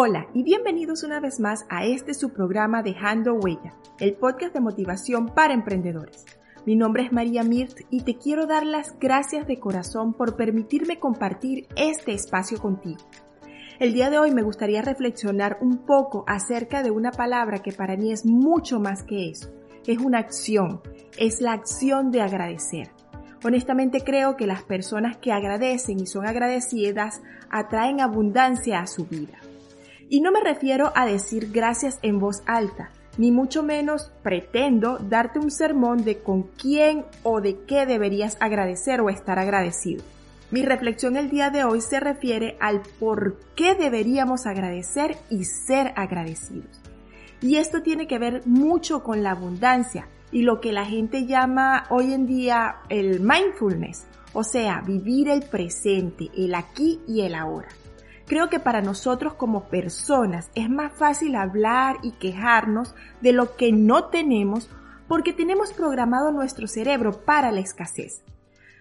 Hola y bienvenidos una vez más a este su programa Dejando Huella, el podcast de motivación para emprendedores. Mi nombre es María Mirt y te quiero dar las gracias de corazón por permitirme compartir este espacio contigo. El día de hoy me gustaría reflexionar un poco acerca de una palabra que para mí es mucho más que eso. Es una acción, es la acción de agradecer. Honestamente creo que las personas que agradecen y son agradecidas atraen abundancia a su vida. Y no me refiero a decir gracias en voz alta, ni mucho menos pretendo darte un sermón de con quién o de qué deberías agradecer o estar agradecido. Mi reflexión el día de hoy se refiere al por qué deberíamos agradecer y ser agradecidos. Y esto tiene que ver mucho con la abundancia y lo que la gente llama hoy en día el mindfulness, o sea, vivir el presente, el aquí y el ahora. Creo que para nosotros como personas es más fácil hablar y quejarnos de lo que no tenemos porque tenemos programado nuestro cerebro para la escasez.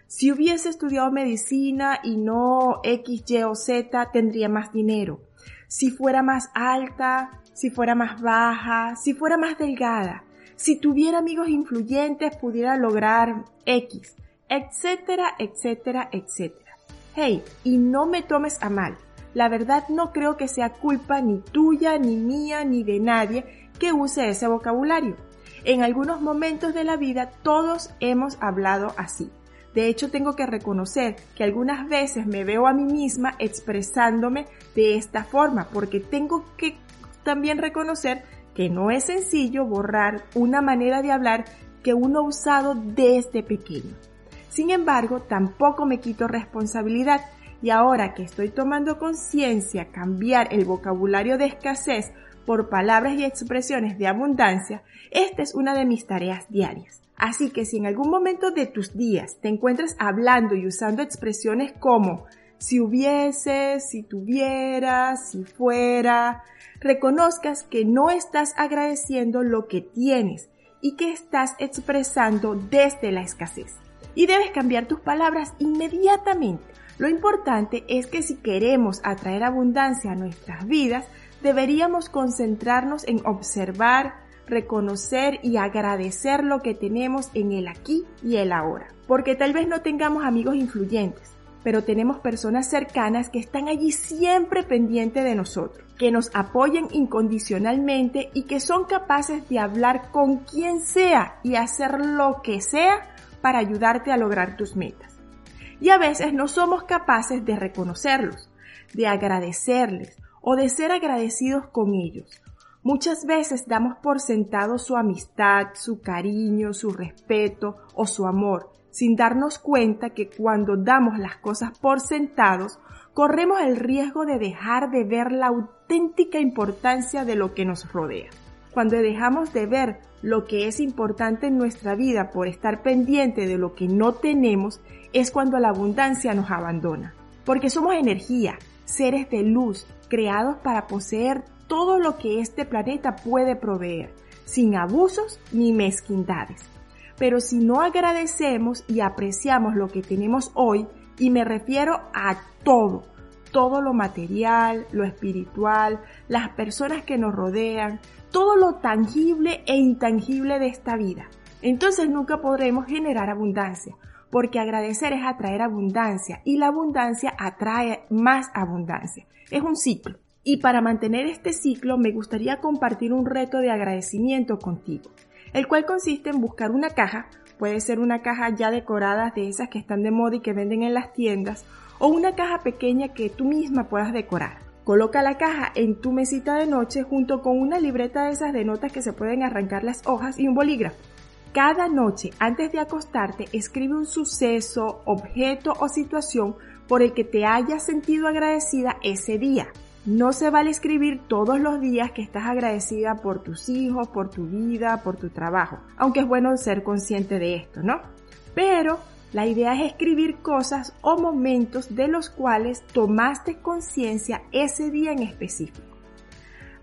Si hubiese estudiado medicina y no X, Y o Z, tendría más dinero. Si fuera más alta, si fuera más baja, si fuera más delgada, si tuviera amigos influyentes, pudiera lograr X, etcétera, etcétera, etcétera. Hey, y no me tomes a mal la verdad no creo que sea culpa ni tuya, ni mía, ni de nadie que use ese vocabulario. En algunos momentos de la vida todos hemos hablado así. De hecho, tengo que reconocer que algunas veces me veo a mí misma expresándome de esta forma, porque tengo que también reconocer que no es sencillo borrar una manera de hablar que uno ha usado desde pequeño. Sin embargo, tampoco me quito responsabilidad y ahora que estoy tomando conciencia, cambiar el vocabulario de escasez por palabras y expresiones de abundancia, esta es una de mis tareas diarias. Así que si en algún momento de tus días te encuentras hablando y usando expresiones como si hubiese, si tuviera, si fuera, reconozcas que no estás agradeciendo lo que tienes y que estás expresando desde la escasez. Y debes cambiar tus palabras inmediatamente lo importante es que si queremos atraer abundancia a nuestras vidas, deberíamos concentrarnos en observar, reconocer y agradecer lo que tenemos en el aquí y el ahora. Porque tal vez no tengamos amigos influyentes, pero tenemos personas cercanas que están allí siempre pendientes de nosotros, que nos apoyen incondicionalmente y que son capaces de hablar con quien sea y hacer lo que sea para ayudarte a lograr tus metas y a veces no somos capaces de reconocerlos, de agradecerles o de ser agradecidos con ellos. Muchas veces damos por sentado su amistad, su cariño, su respeto o su amor, sin darnos cuenta que cuando damos las cosas por sentados, corremos el riesgo de dejar de ver la auténtica importancia de lo que nos rodea. Cuando dejamos de ver lo que es importante en nuestra vida por estar pendiente de lo que no tenemos, es cuando la abundancia nos abandona. Porque somos energía, seres de luz, creados para poseer todo lo que este planeta puede proveer, sin abusos ni mezquindades. Pero si no agradecemos y apreciamos lo que tenemos hoy, y me refiero a todo, todo lo material, lo espiritual, las personas que nos rodean, todo lo tangible e intangible de esta vida. Entonces nunca podremos generar abundancia, porque agradecer es atraer abundancia y la abundancia atrae más abundancia. Es un ciclo. Y para mantener este ciclo me gustaría compartir un reto de agradecimiento contigo, el cual consiste en buscar una caja, puede ser una caja ya decorada de esas que están de moda y que venden en las tiendas, o una caja pequeña que tú misma puedas decorar. Coloca la caja en tu mesita de noche junto con una libreta de esas de notas que se pueden arrancar las hojas y un bolígrafo. Cada noche, antes de acostarte, escribe un suceso, objeto o situación por el que te hayas sentido agradecida ese día. No se vale escribir todos los días que estás agradecida por tus hijos, por tu vida, por tu trabajo, aunque es bueno ser consciente de esto, ¿no? Pero la idea es escribir cosas o momentos de los cuales tomaste conciencia ese día en específico.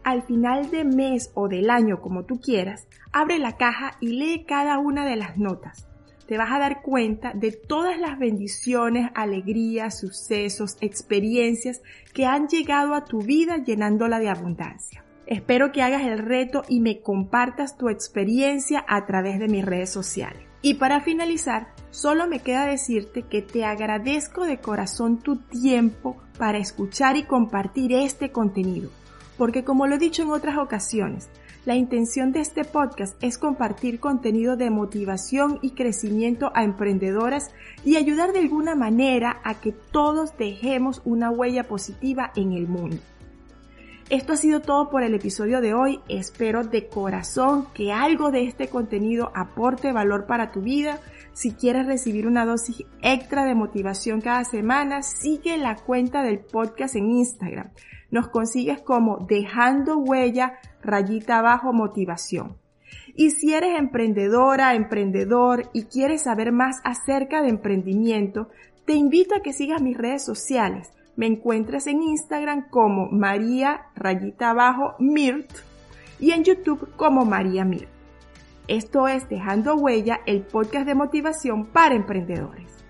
Al final de mes o del año, como tú quieras, abre la caja y lee cada una de las notas. te vas a dar cuenta de todas las bendiciones, alegrías, sucesos, experiencias que han llegado a tu vida llenándola de abundancia. Espero que hagas el reto y me compartas tu experiencia a través de mis redes sociales. Y para finalizar, solo me queda decirte que te agradezco de corazón tu tiempo para escuchar y compartir este contenido, porque como lo he dicho en otras ocasiones, la intención de este podcast es compartir contenido de motivación y crecimiento a emprendedoras y ayudar de alguna manera a que todos dejemos una huella positiva en el mundo. Esto ha sido todo por el episodio de hoy. Espero de corazón que algo de este contenido aporte valor para tu vida. Si quieres recibir una dosis extra de motivación cada semana, sigue la cuenta del podcast en Instagram. Nos consigues como dejando huella rayita abajo motivación. Y si eres emprendedora, emprendedor y quieres saber más acerca de emprendimiento, te invito a que sigas mis redes sociales me encuentras en Instagram como María rayita abajo Mirt y en YouTube como María Mirt. Esto es Dejando Huella, el podcast de motivación para emprendedores.